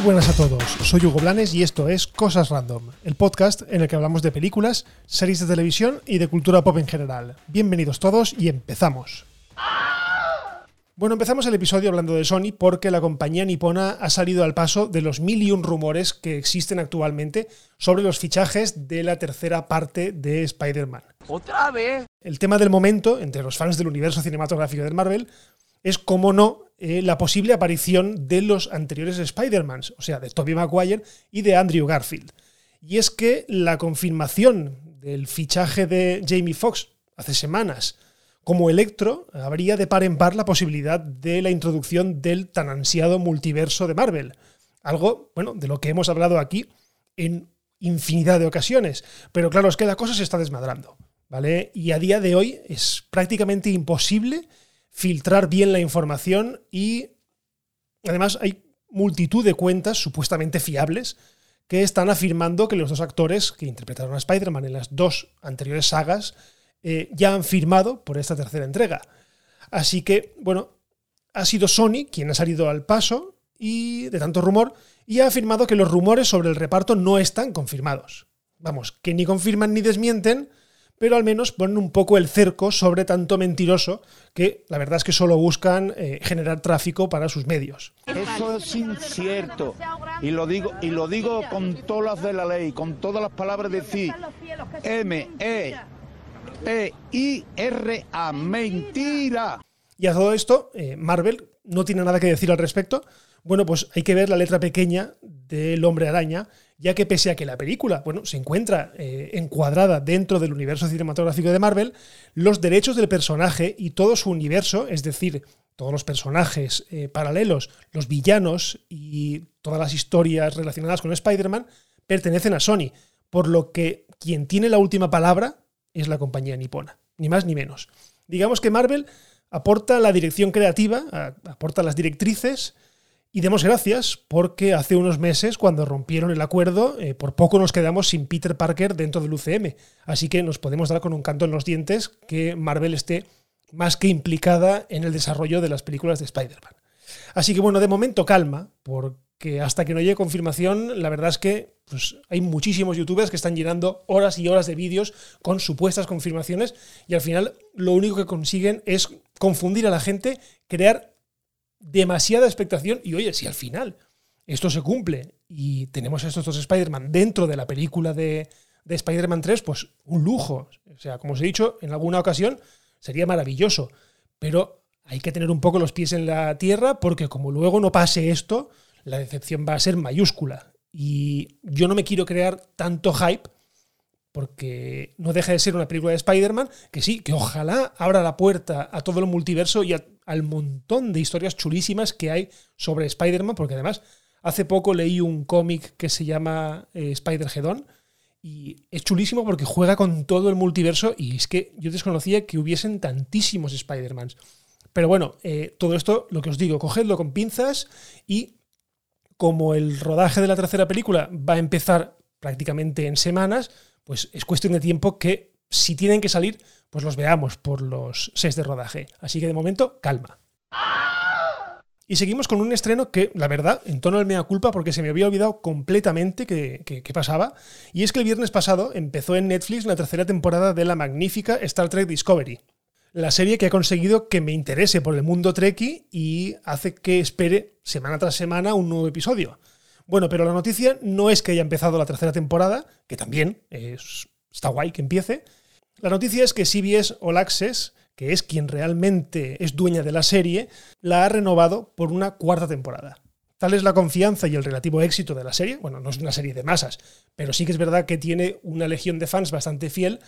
Muy buenas a todos, soy Hugo Blanes y esto es Cosas Random, el podcast en el que hablamos de películas, series de televisión y de cultura pop en general. Bienvenidos todos y empezamos. Bueno, empezamos el episodio hablando de Sony porque la compañía nipona ha salido al paso de los mil y un rumores que existen actualmente sobre los fichajes de la tercera parte de Spider-Man. ¿Otra vez? El tema del momento, entre los fans del universo cinematográfico de Marvel, es, como no, eh, la posible aparición de los anteriores Spider-Mans, o sea, de Tobey Maguire y de Andrew Garfield. Y es que la confirmación del fichaje de Jamie Foxx hace semanas como Electro habría de par en par la posibilidad de la introducción del tan ansiado multiverso de Marvel. Algo, bueno, de lo que hemos hablado aquí en infinidad de ocasiones. Pero claro, es que la cosa se está desmadrando, ¿vale? Y a día de hoy es prácticamente imposible filtrar bien la información y además hay multitud de cuentas supuestamente fiables que están afirmando que los dos actores que interpretaron a Spider-Man en las dos anteriores sagas eh, ya han firmado por esta tercera entrega. Así que, bueno, ha sido Sony quien ha salido al paso y de tanto rumor y ha afirmado que los rumores sobre el reparto no están confirmados. Vamos, que ni confirman ni desmienten, pero al menos ponen un poco el cerco sobre tanto mentiroso que la verdad es que solo buscan eh, generar tráfico para sus medios. Eso es incierto y lo digo y lo digo con todas las de la ley, con todas las palabras de sí. M E P-I-R-A. Mentira. Y a todo esto, eh, Marvel no tiene nada que decir al respecto. Bueno, pues hay que ver la letra pequeña del hombre araña, ya que pese a que la película bueno, se encuentra eh, encuadrada dentro del universo cinematográfico de Marvel, los derechos del personaje y todo su universo, es decir, todos los personajes eh, paralelos, los villanos y todas las historias relacionadas con Spider-Man, pertenecen a Sony, por lo que quien tiene la última palabra es la compañía nipona, ni más ni menos. Digamos que Marvel aporta la dirección creativa, aporta las directrices, y demos gracias porque hace unos meses, cuando rompieron el acuerdo, eh, por poco nos quedamos sin Peter Parker dentro del UCM. Así que nos podemos dar con un canto en los dientes que Marvel esté más que implicada en el desarrollo de las películas de Spider-Man. Así que bueno, de momento calma, porque que hasta que no llegue confirmación, la verdad es que pues, hay muchísimos youtubers que están llenando horas y horas de vídeos con supuestas confirmaciones y al final lo único que consiguen es confundir a la gente, crear demasiada expectación y oye, si al final esto se cumple y tenemos a estos dos Spider-Man dentro de la película de, de Spider-Man 3, pues un lujo. O sea, como os he dicho en alguna ocasión, sería maravilloso. Pero hay que tener un poco los pies en la tierra porque como luego no pase esto, la decepción va a ser mayúscula. Y yo no me quiero crear tanto hype porque no deja de ser una película de Spider-Man, que sí, que ojalá abra la puerta a todo el multiverso y al montón de historias chulísimas que hay sobre Spider-Man, porque además hace poco leí un cómic que se llama eh, Spider-Gedon y es chulísimo porque juega con todo el multiverso y es que yo desconocía que hubiesen tantísimos Spider-Mans. Pero bueno, eh, todo esto, lo que os digo, cogedlo con pinzas y como el rodaje de la tercera película va a empezar prácticamente en semanas, pues es cuestión de tiempo que si tienen que salir, pues los veamos por los sets de rodaje. Así que de momento, calma. Y seguimos con un estreno que, la verdad, en tono de mea culpa, porque se me había olvidado completamente que, pasaba. Y es que el viernes pasado empezó en Netflix la tercera temporada de la magnífica Star Trek Discovery la serie que ha conseguido que me interese por el mundo Trekkie y hace que espere semana tras semana un nuevo episodio. Bueno, pero la noticia no es que haya empezado la tercera temporada, que también es, está guay que empiece. La noticia es que CBS All Access, que es quien realmente es dueña de la serie, la ha renovado por una cuarta temporada. Tal es la confianza y el relativo éxito de la serie. Bueno, no es una serie de masas, pero sí que es verdad que tiene una legión de fans bastante fiel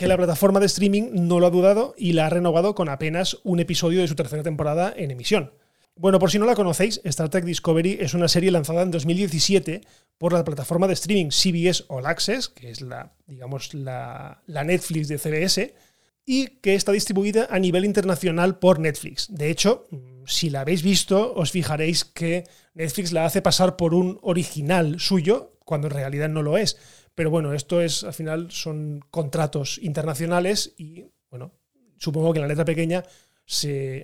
que la plataforma de streaming no lo ha dudado y la ha renovado con apenas un episodio de su tercera temporada en emisión. Bueno, por si no la conocéis, Star Trek Discovery es una serie lanzada en 2017 por la plataforma de streaming CBS All Access, que es la, digamos, la, la Netflix de CBS, y que está distribuida a nivel internacional por Netflix. De hecho, si la habéis visto, os fijaréis que Netflix la hace pasar por un original suyo, cuando en realidad no lo es. Pero bueno, esto es, al final, son contratos internacionales y, bueno, supongo que en la letra pequeña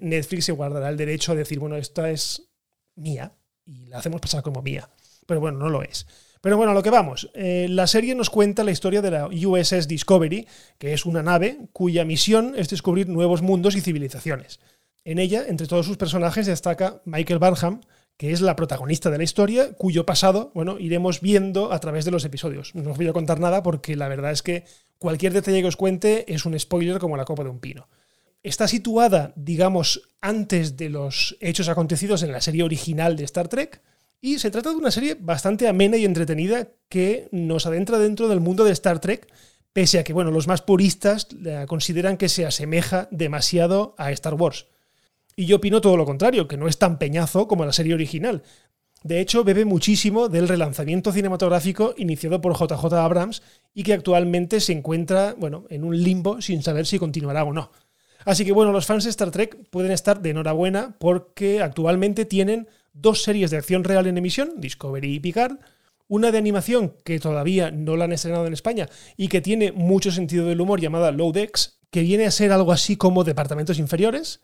Netflix se guardará el derecho a decir, bueno, esta es mía y la hacemos pasar como mía. pero bueno, no lo es. Pero bueno, a lo que vamos. Eh, la serie nos cuenta la historia de la USS Discovery, que es una nave cuya misión es descubrir nuevos mundos y civilizaciones. En ella, entre todos sus personajes, destaca Michael Barham, que es la protagonista de la historia, cuyo pasado, bueno, iremos viendo a través de los episodios. No os voy a contar nada porque la verdad es que cualquier detalle que os cuente es un spoiler como la copa de un pino. Está situada, digamos, antes de los hechos acontecidos en la serie original de Star Trek, y se trata de una serie bastante amena y entretenida que nos adentra dentro del mundo de Star Trek, pese a que, bueno, los más puristas consideran que se asemeja demasiado a Star Wars. Y yo opino todo lo contrario, que no es tan peñazo como la serie original. De hecho, bebe muchísimo del relanzamiento cinematográfico iniciado por JJ Abrams y que actualmente se encuentra, bueno, en un limbo sin saber si continuará o no. Así que bueno, los fans de Star Trek pueden estar de enhorabuena porque actualmente tienen dos series de acción real en emisión, Discovery y Picard, una de animación que todavía no la han estrenado en España y que tiene mucho sentido del humor llamada Low Decks, que viene a ser algo así como Departamentos Inferiores,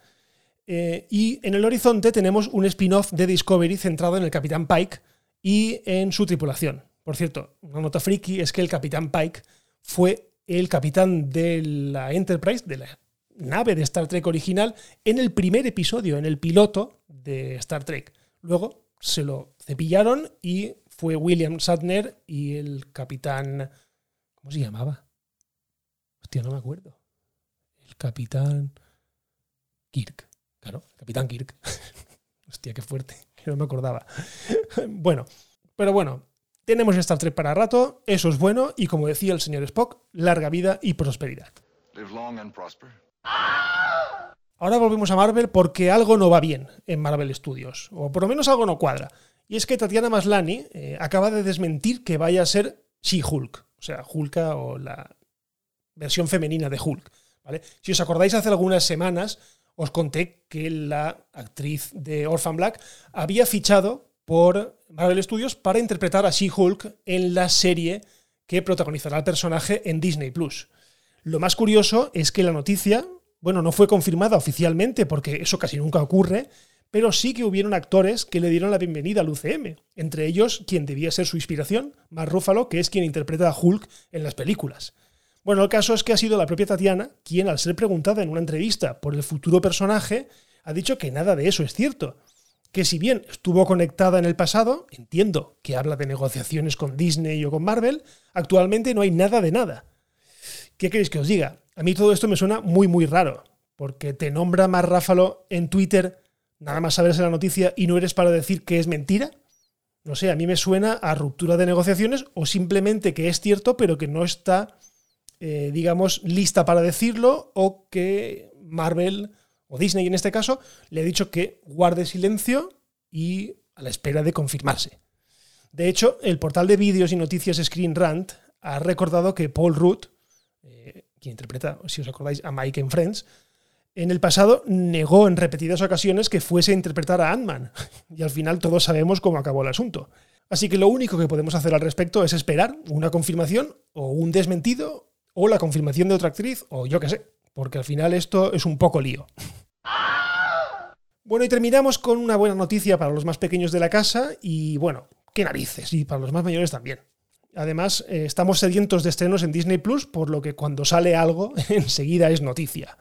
eh, y en el horizonte tenemos un spin-off de Discovery centrado en el Capitán Pike y en su tripulación. Por cierto, una nota friki es que el Capitán Pike fue el capitán de la Enterprise, de la nave de Star Trek original, en el primer episodio, en el piloto de Star Trek. Luego se lo cepillaron y fue William Shatner y el capitán... ¿Cómo se llamaba? Hostia, no me acuerdo. El capitán Kirk. Claro, Capitán Kirk. Hostia, qué fuerte, que no me acordaba. bueno, pero bueno, tenemos Star Trek para rato, eso es bueno, y como decía el señor Spock, larga vida y prosperidad. Ahora volvemos a Marvel porque algo no va bien en Marvel Studios, o por lo menos algo no cuadra. Y es que Tatiana Maslani eh, acaba de desmentir que vaya a ser She-Hulk, o sea, Hulka o la versión femenina de Hulk. ¿vale? Si os acordáis, hace algunas semanas os conté que la actriz de Orphan Black había fichado por Marvel Studios para interpretar a She-Hulk en la serie que protagonizará el personaje en Disney Plus. Lo más curioso es que la noticia, bueno, no fue confirmada oficialmente porque eso casi nunca ocurre, pero sí que hubieron actores que le dieron la bienvenida al UCM, entre ellos quien debía ser su inspiración, Mark Ruffalo, que es quien interpreta a Hulk en las películas. Bueno, el caso es que ha sido la propia Tatiana quien, al ser preguntada en una entrevista por el futuro personaje, ha dicho que nada de eso es cierto. Que si bien estuvo conectada en el pasado, entiendo que habla de negociaciones con Disney o con Marvel, actualmente no hay nada de nada. ¿Qué queréis que os diga? A mí todo esto me suena muy muy raro, porque te nombra más Ráfalo en Twitter, nada más saberse la noticia y no eres para decir que es mentira. No sé, a mí me suena a ruptura de negociaciones o simplemente que es cierto pero que no está eh, digamos, lista para decirlo o que Marvel o Disney en este caso le ha dicho que guarde silencio y a la espera de confirmarse. De hecho, el portal de vídeos y noticias Screen Rant ha recordado que Paul Rudd, eh, quien interpreta, si os acordáis, a Mike en Friends, en el pasado negó en repetidas ocasiones que fuese a interpretar a Ant-Man. Y al final todos sabemos cómo acabó el asunto. Así que lo único que podemos hacer al respecto es esperar una confirmación o un desmentido o la confirmación de otra actriz, o yo qué sé, porque al final esto es un poco lío. Bueno, y terminamos con una buena noticia para los más pequeños de la casa y bueno, qué narices, y para los más mayores también. Además, eh, estamos sedientos de estrenos en Disney Plus, por lo que cuando sale algo, enseguida es noticia.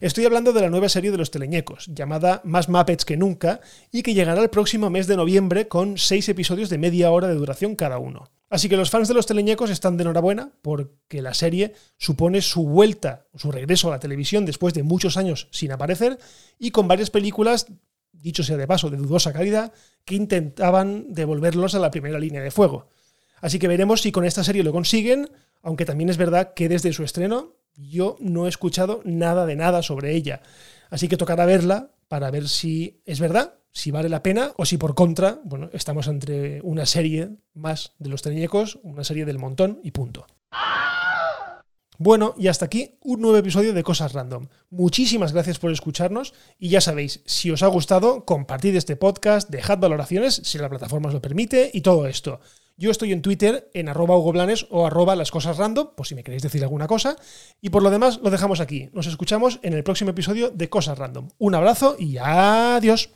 Estoy hablando de la nueva serie de los teleñecos, llamada Más Muppets que nunca, y que llegará el próximo mes de noviembre con seis episodios de media hora de duración cada uno. Así que los fans de los teleñecos están de enhorabuena porque la serie supone su vuelta, su regreso a la televisión después de muchos años sin aparecer y con varias películas, dicho sea de paso, de dudosa calidad, que intentaban devolverlos a la primera línea de fuego. Así que veremos si con esta serie lo consiguen, aunque también es verdad que desde su estreno yo no he escuchado nada de nada sobre ella. Así que tocará verla para ver si es verdad si vale la pena o si por contra, bueno, estamos entre una serie más de los teleñecos, una serie del montón y punto. Bueno, y hasta aquí un nuevo episodio de Cosas Random. Muchísimas gracias por escucharnos y ya sabéis, si os ha gustado, compartid este podcast, dejad valoraciones si la plataforma os lo permite y todo esto. Yo estoy en Twitter en arroba Blanes o arroba las cosas random, por si me queréis decir alguna cosa. Y por lo demás, lo dejamos aquí. Nos escuchamos en el próximo episodio de Cosas Random. Un abrazo y adiós.